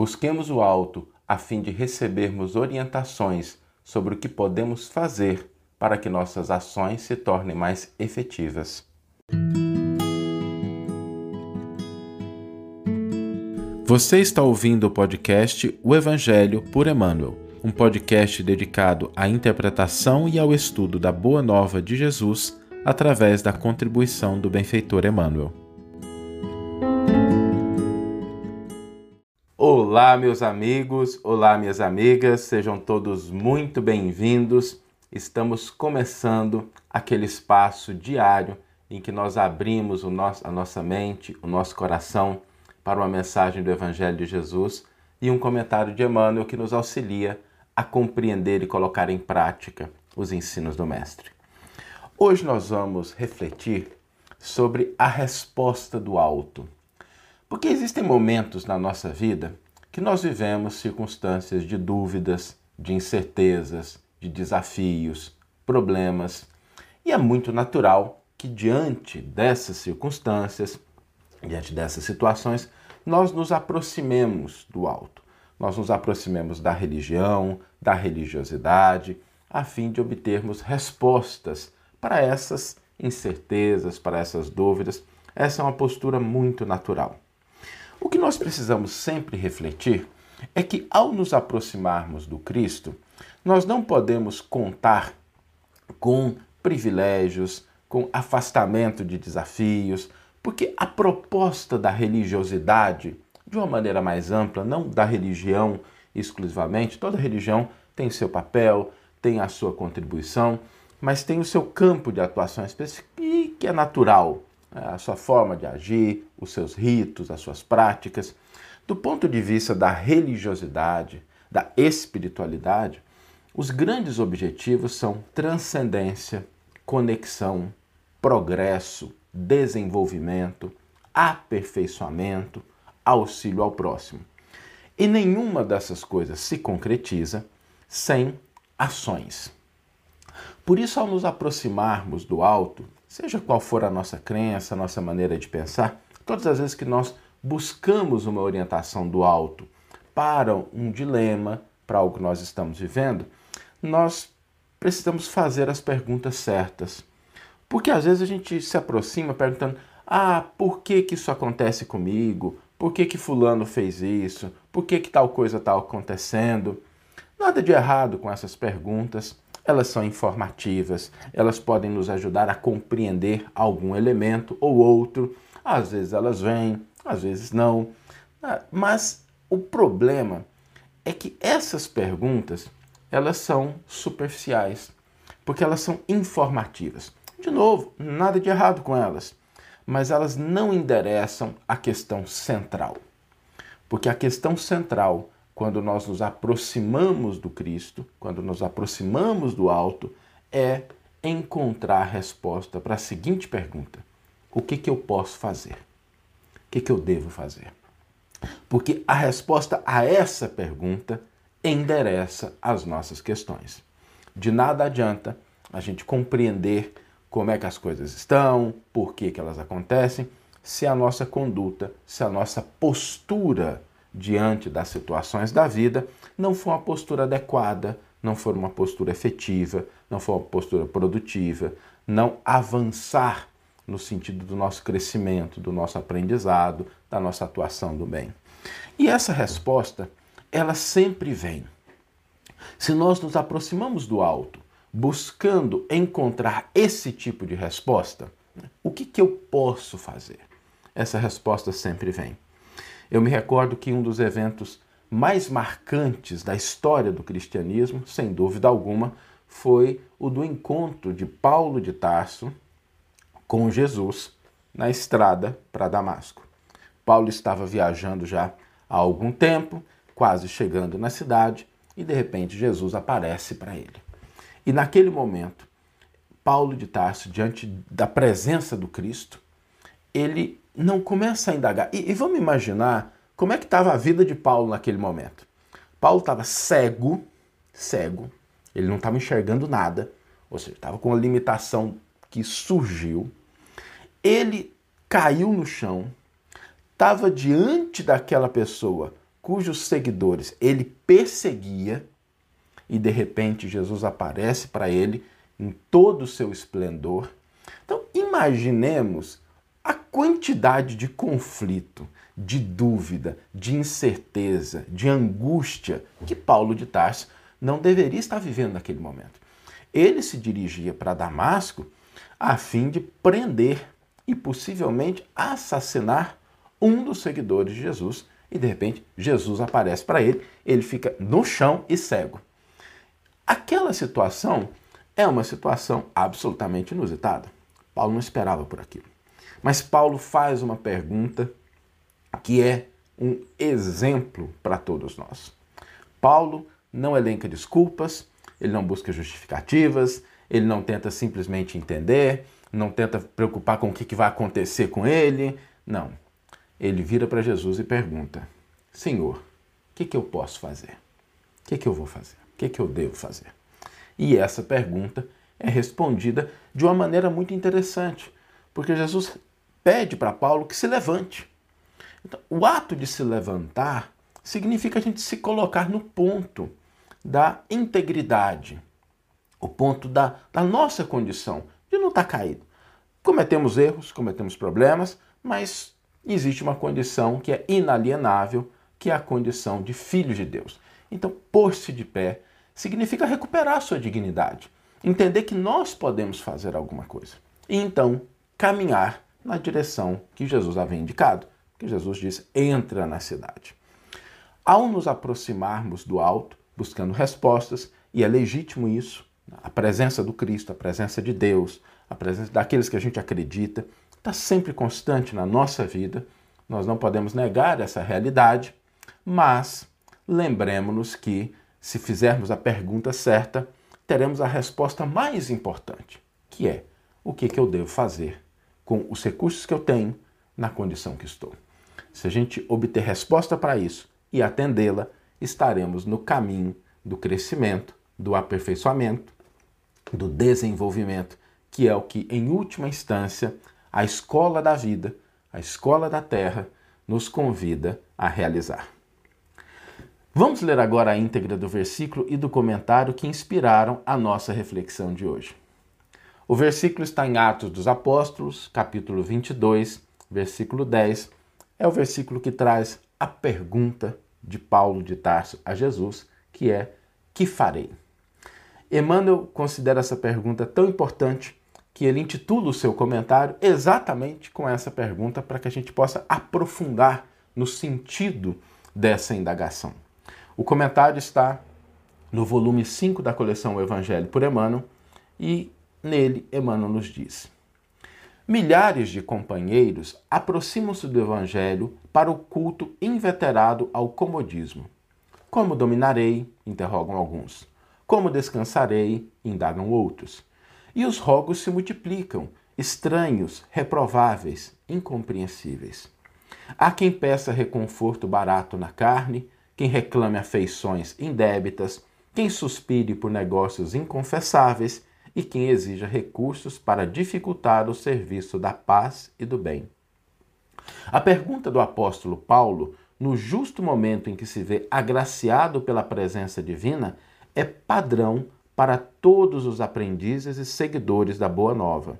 Busquemos o alto a fim de recebermos orientações sobre o que podemos fazer para que nossas ações se tornem mais efetivas. Você está ouvindo o podcast O Evangelho por Emmanuel, um podcast dedicado à interpretação e ao estudo da Boa Nova de Jesus através da contribuição do benfeitor Emmanuel. Olá, meus amigos, olá, minhas amigas, sejam todos muito bem-vindos. Estamos começando aquele espaço diário em que nós abrimos nosso, a nossa mente, o nosso coração para uma mensagem do Evangelho de Jesus e um comentário de Emmanuel que nos auxilia a compreender e colocar em prática os ensinos do Mestre. Hoje nós vamos refletir sobre a resposta do alto. Porque existem momentos na nossa vida que nós vivemos circunstâncias de dúvidas, de incertezas, de desafios, problemas, e é muito natural que diante dessas circunstâncias, diante dessas situações, nós nos aproximemos do alto. Nós nos aproximemos da religião, da religiosidade, a fim de obtermos respostas para essas incertezas, para essas dúvidas. Essa é uma postura muito natural. O que nós precisamos sempre refletir é que, ao nos aproximarmos do Cristo, nós não podemos contar com privilégios, com afastamento de desafios, porque a proposta da religiosidade, de uma maneira mais ampla, não da religião exclusivamente, toda religião tem seu papel, tem a sua contribuição, mas tem o seu campo de atuação específico e que é natural? A sua forma de agir, os seus ritos, as suas práticas. Do ponto de vista da religiosidade, da espiritualidade, os grandes objetivos são transcendência, conexão, progresso, desenvolvimento, aperfeiçoamento, auxílio ao próximo. E nenhuma dessas coisas se concretiza sem ações. Por isso, ao nos aproximarmos do alto, seja qual for a nossa crença, a nossa maneira de pensar, todas as vezes que nós buscamos uma orientação do alto para um dilema, para algo que nós estamos vivendo, nós precisamos fazer as perguntas certas. Porque às vezes a gente se aproxima perguntando: "Ah, por que que isso acontece comigo? Por que que fulano fez isso? Por que que tal coisa está acontecendo?" Nada de errado com essas perguntas. Elas são informativas, elas podem nos ajudar a compreender algum elemento ou outro. Às vezes elas vêm, às vezes não. Ah, mas o problema é que essas perguntas elas são superficiais, porque elas são informativas. De novo, nada de errado com elas, mas elas não endereçam a questão central. Porque a questão central, quando nós nos aproximamos do Cristo, quando nos aproximamos do alto, é encontrar a resposta para a seguinte pergunta: o que, que eu posso fazer? O que, que eu devo fazer? Porque a resposta a essa pergunta endereça as nossas questões. De nada adianta a gente compreender como é que as coisas estão, por que, que elas acontecem, se a nossa conduta, se a nossa postura diante das situações da vida não for uma postura adequada, não for uma postura efetiva, não for uma postura produtiva, não avançar no sentido do nosso crescimento, do nosso aprendizado, da nossa atuação do bem. E essa resposta ela sempre vem. Se nós nos aproximamos do alto, buscando encontrar esse tipo de resposta, o que, que eu posso fazer? Essa resposta sempre vem. Eu me recordo que um dos eventos mais marcantes da história do cristianismo, sem dúvida alguma, foi o do encontro de Paulo de Tarso com Jesus na estrada para Damasco. Paulo estava viajando já há algum tempo, quase chegando na cidade, e de repente Jesus aparece para ele. E naquele momento, Paulo de Tarso, diante da presença do Cristo, ele não começa a indagar. E, e vamos imaginar como é que estava a vida de Paulo naquele momento. Paulo estava cego, cego, ele não estava enxergando nada, ou seja, estava com uma limitação que surgiu. Ele caiu no chão, estava diante daquela pessoa cujos seguidores ele perseguia, e de repente Jesus aparece para ele em todo o seu esplendor. Então, imaginemos quantidade de conflito, de dúvida, de incerteza, de angústia que Paulo de Tarso não deveria estar vivendo naquele momento. Ele se dirigia para Damasco a fim de prender e possivelmente assassinar um dos seguidores de Jesus. E de repente Jesus aparece para ele, ele fica no chão e cego. Aquela situação é uma situação absolutamente inusitada. Paulo não esperava por aquilo. Mas Paulo faz uma pergunta que é um exemplo para todos nós. Paulo não elenca desculpas, ele não busca justificativas, ele não tenta simplesmente entender, não tenta preocupar com o que vai acontecer com ele. Não. Ele vira para Jesus e pergunta: Senhor, o que, que eu posso fazer? O que, que eu vou fazer? O que, que eu devo fazer? E essa pergunta é respondida de uma maneira muito interessante, porque Jesus pede para Paulo que se levante. Então, o ato de se levantar significa a gente se colocar no ponto da integridade, o ponto da, da nossa condição de não estar tá caído. Cometemos erros, cometemos problemas, mas existe uma condição que é inalienável, que é a condição de filho de Deus. Então, pôr-se de pé significa recuperar sua dignidade, entender que nós podemos fazer alguma coisa e então caminhar na direção que Jesus havia indicado, que Jesus disse: entra na cidade. Ao nos aproximarmos do alto, buscando respostas, e é legítimo isso, a presença do Cristo, a presença de Deus, a presença daqueles que a gente acredita, está sempre constante na nossa vida. Nós não podemos negar essa realidade, mas lembremos-nos que, se fizermos a pergunta certa, teremos a resposta mais importante, que é: o que, que eu devo fazer com os recursos que eu tenho na condição que estou? Se a gente obter resposta para isso e atendê-la, estaremos no caminho do crescimento, do aperfeiçoamento, do desenvolvimento, que é o que, em última instância, a escola da vida, a escola da terra, nos convida a realizar. Vamos ler agora a íntegra do versículo e do comentário que inspiraram a nossa reflexão de hoje. O versículo está em Atos dos Apóstolos, capítulo 22, versículo 10. É o versículo que traz a pergunta de Paulo de Tarso a Jesus, que é: Que farei? Emmanuel considera essa pergunta tão importante que ele intitula o seu comentário exatamente com essa pergunta para que a gente possa aprofundar no sentido dessa indagação. O comentário está no volume 5 da coleção o Evangelho por Emmanuel e nele Emmanuel nos diz: Milhares de companheiros aproximam-se do Evangelho para o culto inveterado ao comodismo. Como dominarei? interrogam alguns. Como descansarei? indagam outros. E os rogos se multiplicam, estranhos, reprováveis, incompreensíveis. Há quem peça reconforto barato na carne, quem reclame afeições indébitas, quem suspire por negócios inconfessáveis e quem exija recursos para dificultar o serviço da paz e do bem. A pergunta do apóstolo Paulo, no justo momento em que se vê agraciado pela presença divina, é padrão para todos os aprendizes e seguidores da Boa Nova.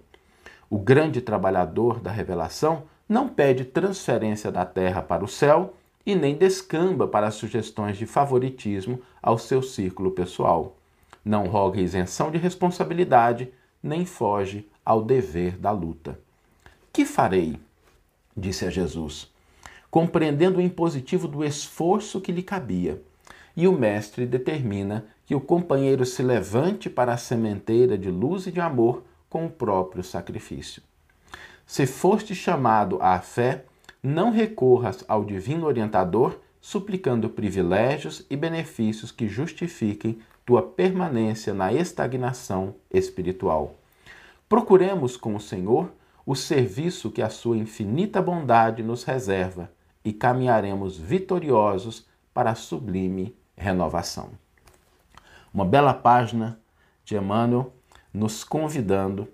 O grande trabalhador da revelação não pede transferência da terra para o céu e nem descamba para sugestões de favoritismo ao seu círculo pessoal não roga isenção de responsabilidade, nem foge ao dever da luta. Que farei? disse a Jesus, compreendendo o impositivo do esforço que lhe cabia. E o mestre determina que o companheiro se levante para a sementeira de luz e de amor com o próprio sacrifício. Se foste chamado à fé, não recorras ao divino orientador suplicando privilégios e benefícios que justifiquem tua permanência na estagnação espiritual. Procuremos com o Senhor o serviço que a sua infinita bondade nos reserva e caminharemos vitoriosos para a sublime renovação. Uma bela página de Emmanuel nos convidando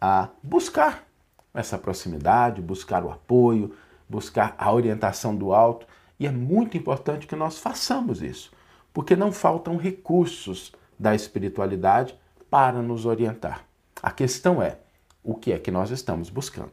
a buscar essa proximidade, buscar o apoio, buscar a orientação do alto E é muito importante que nós façamos isso, porque não faltam recursos da espiritualidade para nos orientar. A questão é o que é que nós estamos buscando.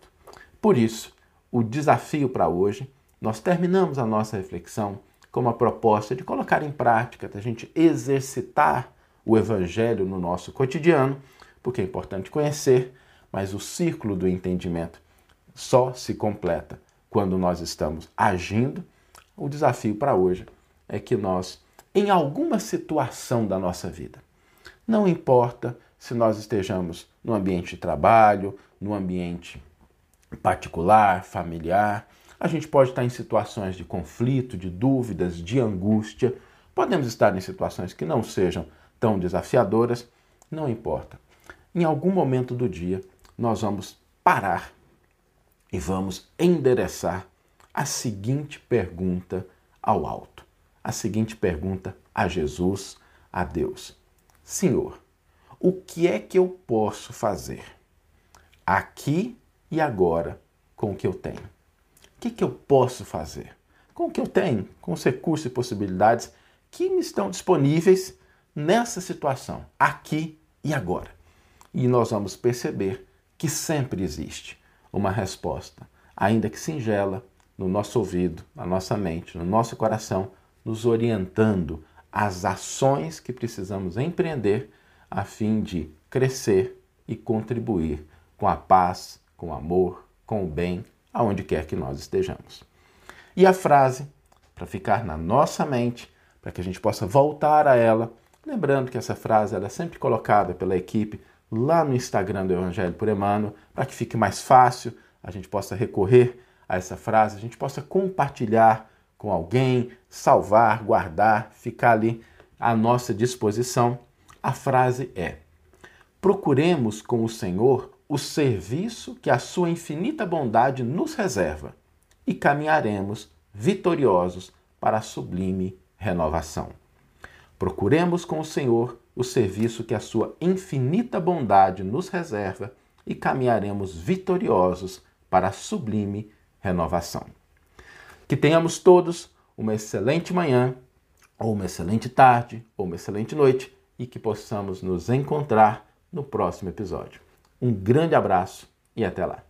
Por isso, o desafio para hoje, nós terminamos a nossa reflexão com uma proposta de colocar em prática, da gente exercitar o Evangelho no nosso cotidiano, porque é importante conhecer, mas o círculo do entendimento só se completa quando nós estamos agindo. O desafio para hoje é que nós, em alguma situação da nossa vida, não importa se nós estejamos no ambiente de trabalho, no ambiente particular, familiar, a gente pode estar em situações de conflito, de dúvidas, de angústia, podemos estar em situações que não sejam tão desafiadoras, não importa. Em algum momento do dia, nós vamos parar e vamos endereçar a seguinte pergunta ao alto. A seguinte pergunta a Jesus, a Deus: Senhor, o que é que eu posso fazer aqui e agora com o que eu tenho? O que, que eu posso fazer com o que eu tenho, com os recursos e possibilidades que me estão disponíveis nessa situação, aqui e agora? E nós vamos perceber que sempre existe uma resposta, ainda que singela, no nosso ouvido, na nossa mente, no nosso coração, nos orientando às ações que precisamos empreender a fim de crescer e contribuir com a paz, com o amor, com o bem, aonde quer que nós estejamos. E a frase, para ficar na nossa mente, para que a gente possa voltar a ela, lembrando que essa frase é sempre colocada pela equipe lá no Instagram do Evangelho por Emmanuel, para que fique mais fácil, a gente possa recorrer a essa frase, a gente possa compartilhar com alguém, salvar, guardar, ficar ali à nossa disposição. A frase é: Procuremos com o Senhor o serviço que a sua infinita bondade nos reserva e caminharemos vitoriosos para a sublime renovação. Procuremos com o Senhor o serviço que a sua infinita bondade nos reserva e caminharemos vitoriosos para a sublime renovação. Que tenhamos todos uma excelente manhã, ou uma excelente tarde, ou uma excelente noite e que possamos nos encontrar no próximo episódio. Um grande abraço e até lá!